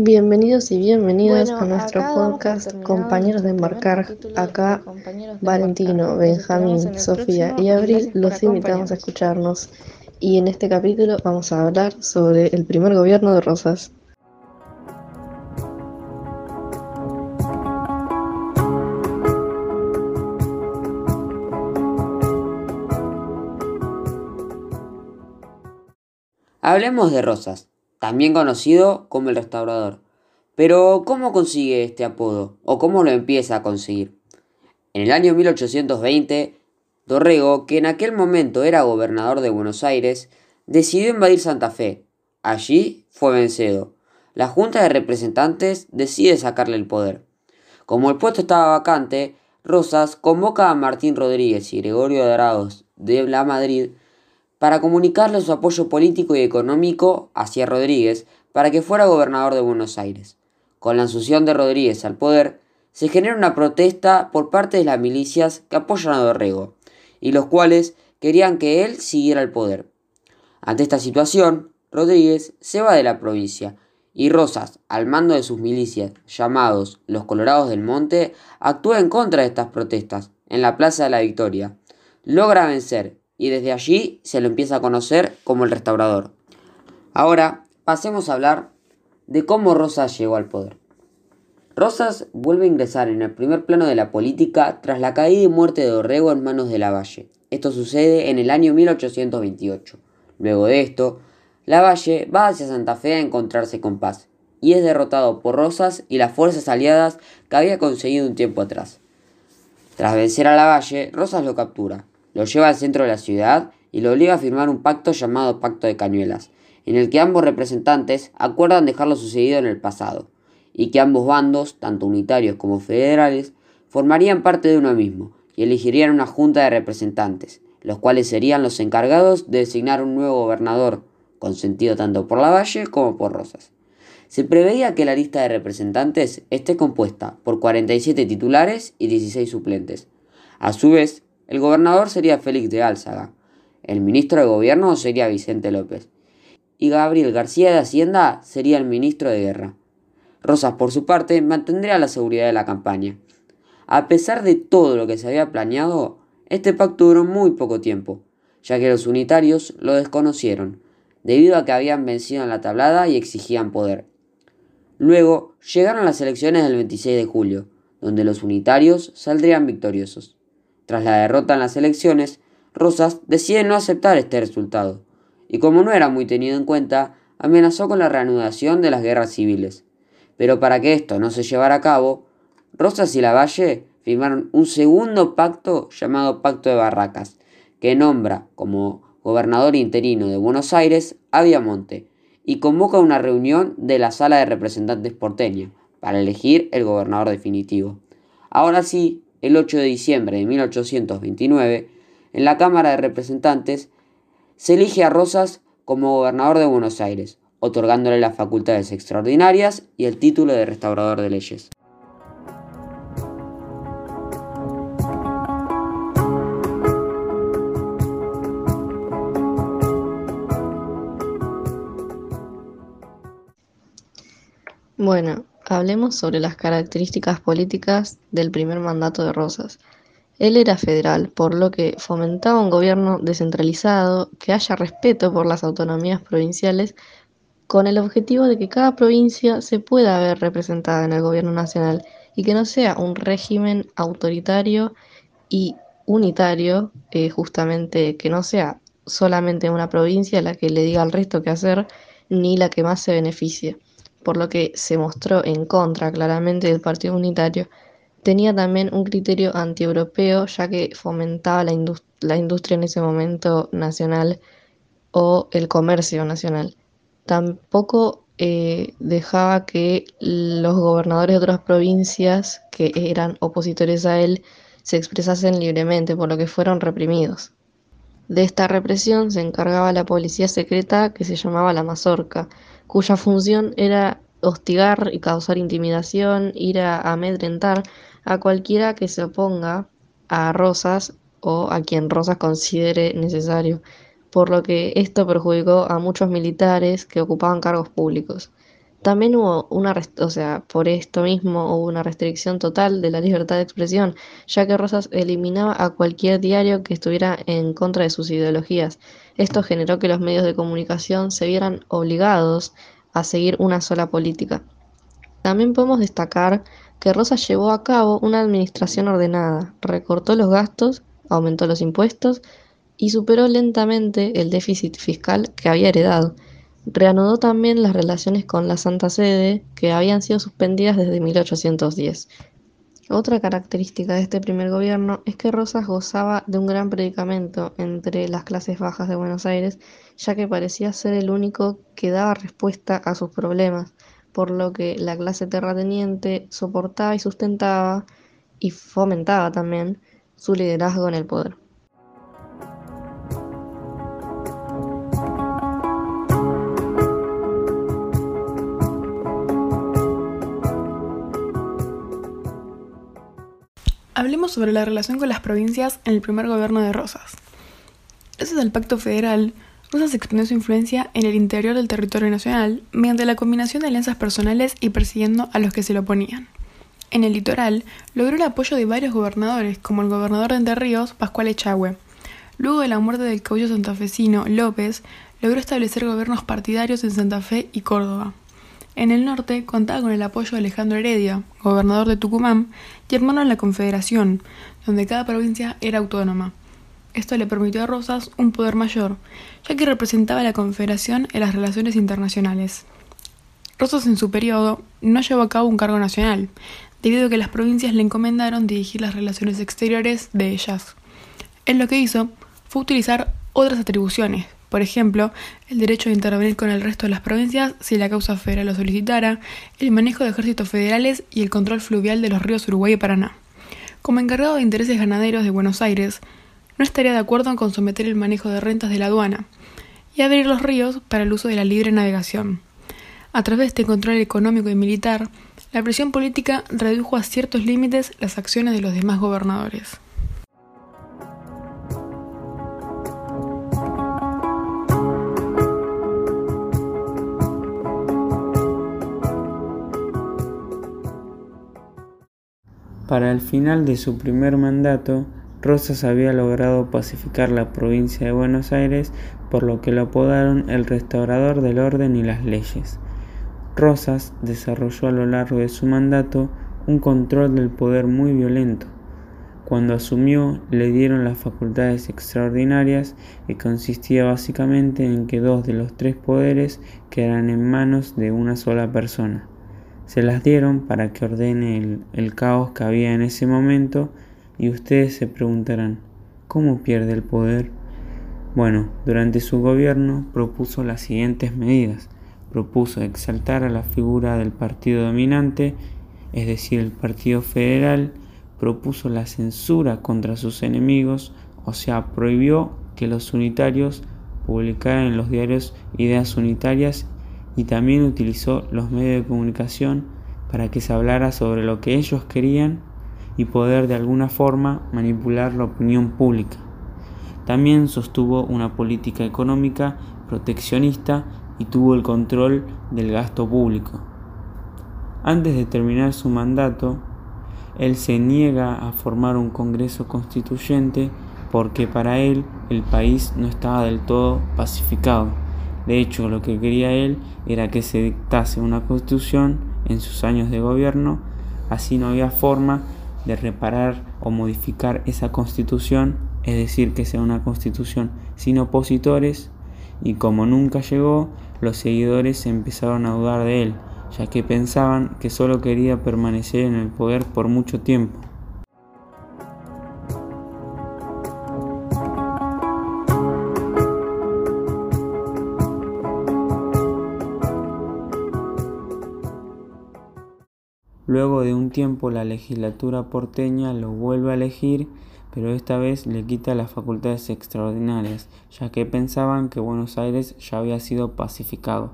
Bienvenidos y bienvenidas Bueno, a nuestro podcast Compañeros de Embarcar. Acá de Valentino, Embarcar. Benjamín, Sofía y Abril los invitamos a escucharnos. Y en este capítulo vamos a hablar sobre el primer gobierno de Rosas. Hablemos de Rosas, también conocido como el restaurador. Pero, ¿cómo consigue este apodo? ¿O cómo lo empieza a conseguir? En el año 1820, Dorrego, que en aquel momento era gobernador de Buenos Aires, decidió invadir Santa Fe. Allí fue vencido. La Junta de Representantes decide sacarle el poder. Como el puesto estaba vacante, Rosas convoca a Martín Rodríguez y Gregorio Dorados de la Madrid para comunicarle su apoyo político y económico hacia Rodríguez para que fuera gobernador de Buenos Aires. Con la asunción de Rodríguez al poder, se genera una protesta por parte de las milicias que apoyan a Dorrego, y los cuales querían que él siguiera el poder. Ante esta situación, Rodríguez se va de la provincia, y Rosas, al mando de sus milicias, llamados los Colorados del Monte, actúa en contra de estas protestas, en la Plaza de la Victoria. Logra vencer, y desde allí se lo empieza a conocer como el restaurador. Ahora pasemos a hablar de cómo Rosas llegó al poder. Rosas vuelve a ingresar en el primer plano de la política tras la caída y muerte de Dorrego en manos de Lavalle. Esto sucede en el año 1828. Luego de esto, Lavalle va hacia Santa Fe a encontrarse con Paz y es derrotado por Rosas y las fuerzas aliadas que había conseguido un tiempo atrás. Tras vencer a Lavalle, Rosas lo captura, lo lleva al centro de la ciudad y lo obliga a firmar un pacto llamado Pacto de Cañuelas, en el que ambos representantes acuerdan dejar lo sucedido en el pasado, y que ambos bandos, tanto unitarios como federales, formarían parte de uno mismo y elegirían una junta de representantes, los cuales serían los encargados de designar un nuevo gobernador, consentido tanto por Lavalle como por Rosas. Se preveía que la lista de representantes esté compuesta por 47 titulares y 16 suplentes. A su vez, el gobernador sería Félix de Álzaga, el ministro de gobierno sería Vicente López, y Gabriel García de Hacienda sería el ministro de guerra. Rosas, por su parte, mantendría la seguridad de la campaña. A pesar de todo lo que se había planeado, este pacto duró muy poco tiempo, ya que los unitarios lo desconocieron, debido a que habían vencido en la tablada y exigían poder. Luego llegaron las elecciones del 26 de julio, donde los unitarios saldrían victoriosos. Tras la derrota en las elecciones, Rosas decide no aceptar este resultado, y como no era muy tenido en cuenta, amenazó con la reanudación de las guerras civiles. Pero para que esto no se llevara a cabo, Rosas y Lavalle firmaron un segundo pacto llamado Pacto de Barracas, que nombra como gobernador interino de Buenos Aires a Viamonte y convoca una reunión de la Sala de Representantes porteña para elegir el gobernador definitivo. Ahora sí, el 8 de diciembre de 1829, en la Cámara de Representantes, se elige a Rosas como gobernador de Buenos Aires, otorgándole las facultades extraordinarias y el título de restaurador de leyes. Bueno, hablemos sobre las características políticas del primer mandato de Rosas. Él era federal, por lo que fomentaba un gobierno descentralizado, que haya respeto por las autonomías provinciales, con el objetivo de que cada provincia se pueda ver representada en el gobierno nacional y que no sea un régimen autoritario y unitario, eh, justamente que no sea solamente una provincia la que le diga al resto qué hacer, ni la que más se beneficie, por lo que se mostró en contra claramente del Partido Unitario tenía también un criterio antieuropeo, ya que fomentaba la, indust la, industria en ese momento nacional o el comercio nacional. Tampoco eh, dejaba que los gobernadores de otras provincias que eran opositores a él se expresasen libremente, por lo que fueron reprimidos. De esta represión se encargaba la policía secreta que se llamaba la Mazorca, cuya función era hostigar y causar intimidación, ir a amedrentar a cualquiera que se oponga a Rosas o a quien Rosas considere necesario, por lo que esto perjudicó a muchos militares que ocupaban cargos públicos. También hubo una, o sea, por esto mismo hubo una restricción total de la libertad de expresión, ya que Rosas eliminaba a cualquier diario que estuviera en contra de sus ideologías. Esto generó que los medios de comunicación se vieran obligados a seguir una sola política. También podemos destacar que Rosas llevó a cabo una administración ordenada, recortó los gastos, aumentó los impuestos y superó lentamente el déficit fiscal que había heredado. Reanudó también las relaciones con la Santa Sede, que habían sido suspendidas desde 1810. Otra característica de este primer gobierno es que Rosas gozaba de un gran predicamento entre las clases bajas de Buenos Aires, ya que parecía ser el único que daba respuesta a sus problemas, por lo que la clase terrateniente soportaba y sustentaba y fomentaba también su liderazgo en el poder. Hablemos sobre la relación con las provincias en el primer gobierno de Rosas. Gracias al Pacto Federal, Rosas expandió su influencia en el interior del territorio nacional mediante la combinación de alianzas personales y persiguiendo a los que se le oponían. En el litoral, logró el apoyo de varios gobernadores, como el gobernador de Entre Ríos, Pascual Echagüe. Luego de la muerte del caudillo santafesino López, logró establecer gobiernos partidarios en Santa Fe y Córdoba. En el norte contaba con el apoyo de Alejandro Heredia, gobernador de Tucumán, y hermano en la Confederación, donde cada provincia era autónoma. Esto le permitió a Rosas un poder mayor, ya que representaba a la Confederación en las relaciones internacionales. Rosas en su periodo no llevó a cabo un cargo nacional, debido a que las provincias le encomendaron dirigir las relaciones exteriores de ellas. Él lo que hizo fue utilizar otras atribuciones, por ejemplo, el derecho de intervenir con el resto de las provincias si la causa federal lo solicitara, el manejo de ejércitos federales y el control fluvial de los ríos Uruguay y Paraná. Como encargado de intereses ganaderos de Buenos Aires, no estaría de acuerdo en someter el manejo de rentas de la aduana y abrir los ríos para el uso de la libre navegación. A través de este control económico y militar, la presión política redujo a ciertos límites las acciones de los demás gobernadores. Para el final de su primer mandato, Rosas había logrado pacificar la provincia de Buenos Aires, por lo que lo apodaron el restaurador del orden y las leyes. Rosas desarrolló a lo largo de su mandato un control del poder muy violento. Cuando asumió, le dieron las facultades extraordinarias y consistía básicamente en que dos de los tres poderes quedaran en manos de una sola persona. Se las dieron para que ordene el, caos que había en ese momento y ustedes se preguntarán, ¿cómo pierde el poder? Bueno, durante su gobierno propuso las siguientes medidas. Propuso exaltar a la figura del partido dominante, es decir, el Partido Federal, propuso la censura contra sus enemigos, o sea, prohibió que los unitarios publicaran en los diarios ideas unitarias y también utilizó los medios de comunicación para que se hablara sobre lo que ellos querían y poder de alguna forma manipular la opinión pública. También sostuvo una política económica proteccionista y tuvo el control del gasto público. Antes de terminar su mandato, él se niega a formar un Congreso constituyente porque para él el país no estaba del todo pacificado. De hecho, lo que quería él era que se dictase una constitución en sus años de gobierno, así no había forma de reparar o modificar esa constitución, es decir, que sea una constitución sin opositores, y como nunca llegó, los seguidores se empezaron a dudar de él, ya que pensaban que solo quería permanecer en el poder por mucho tiempo. Tiempo la legislatura porteña lo vuelve a elegir, pero esta vez le quita las facultades extraordinarias, ya que pensaban que Buenos Aires ya había sido pacificado,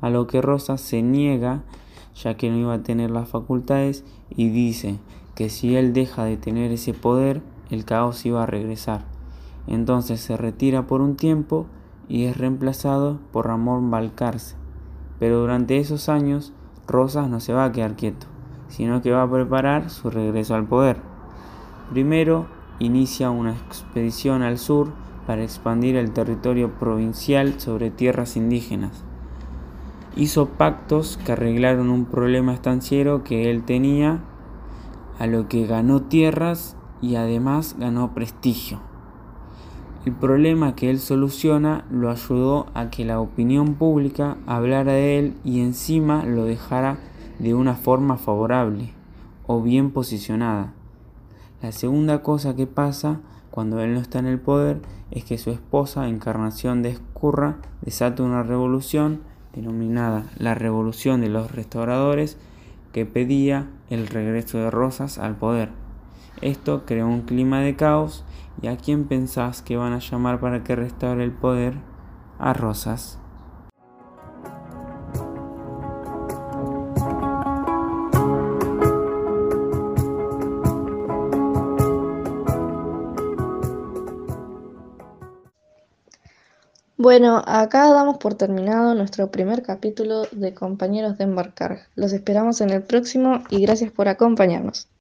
a lo que Rosa se niega, ya que no iba a tener las facultades, y dice que si él deja de tener ese poder, el caos iba a regresar. Entonces se retira por un tiempo y es reemplazado por Ramón Balcarce, Pero durante esos años, Rosas no se va a quedar quieto, sino que va a preparar su regreso al poder. Primero, inicia una expedición al sur para expandir el territorio provincial sobre tierras indígenas. Hizo pactos que arreglaron un problema estanciero que él tenía, a lo que ganó tierras y además ganó prestigio. El problema que él soluciona lo ayudó a que la opinión pública hablara de él y encima lo dejara de una forma favorable o bien posicionada. La segunda cosa que pasa cuando él no está en el poder es que su esposa, Encarnación de Escurra, desata una revolución denominada la Revolución de los Restauradores que pedía el regreso de Rosas al poder. Esto creó un clima de caos y a quién pensás que van a llamar para que restaure el poder? A Rosas. Bueno, acá damos por terminado nuestro primer capítulo de Compañeros de Embarcar. Los esperamos en el próximo y gracias por acompañarnos.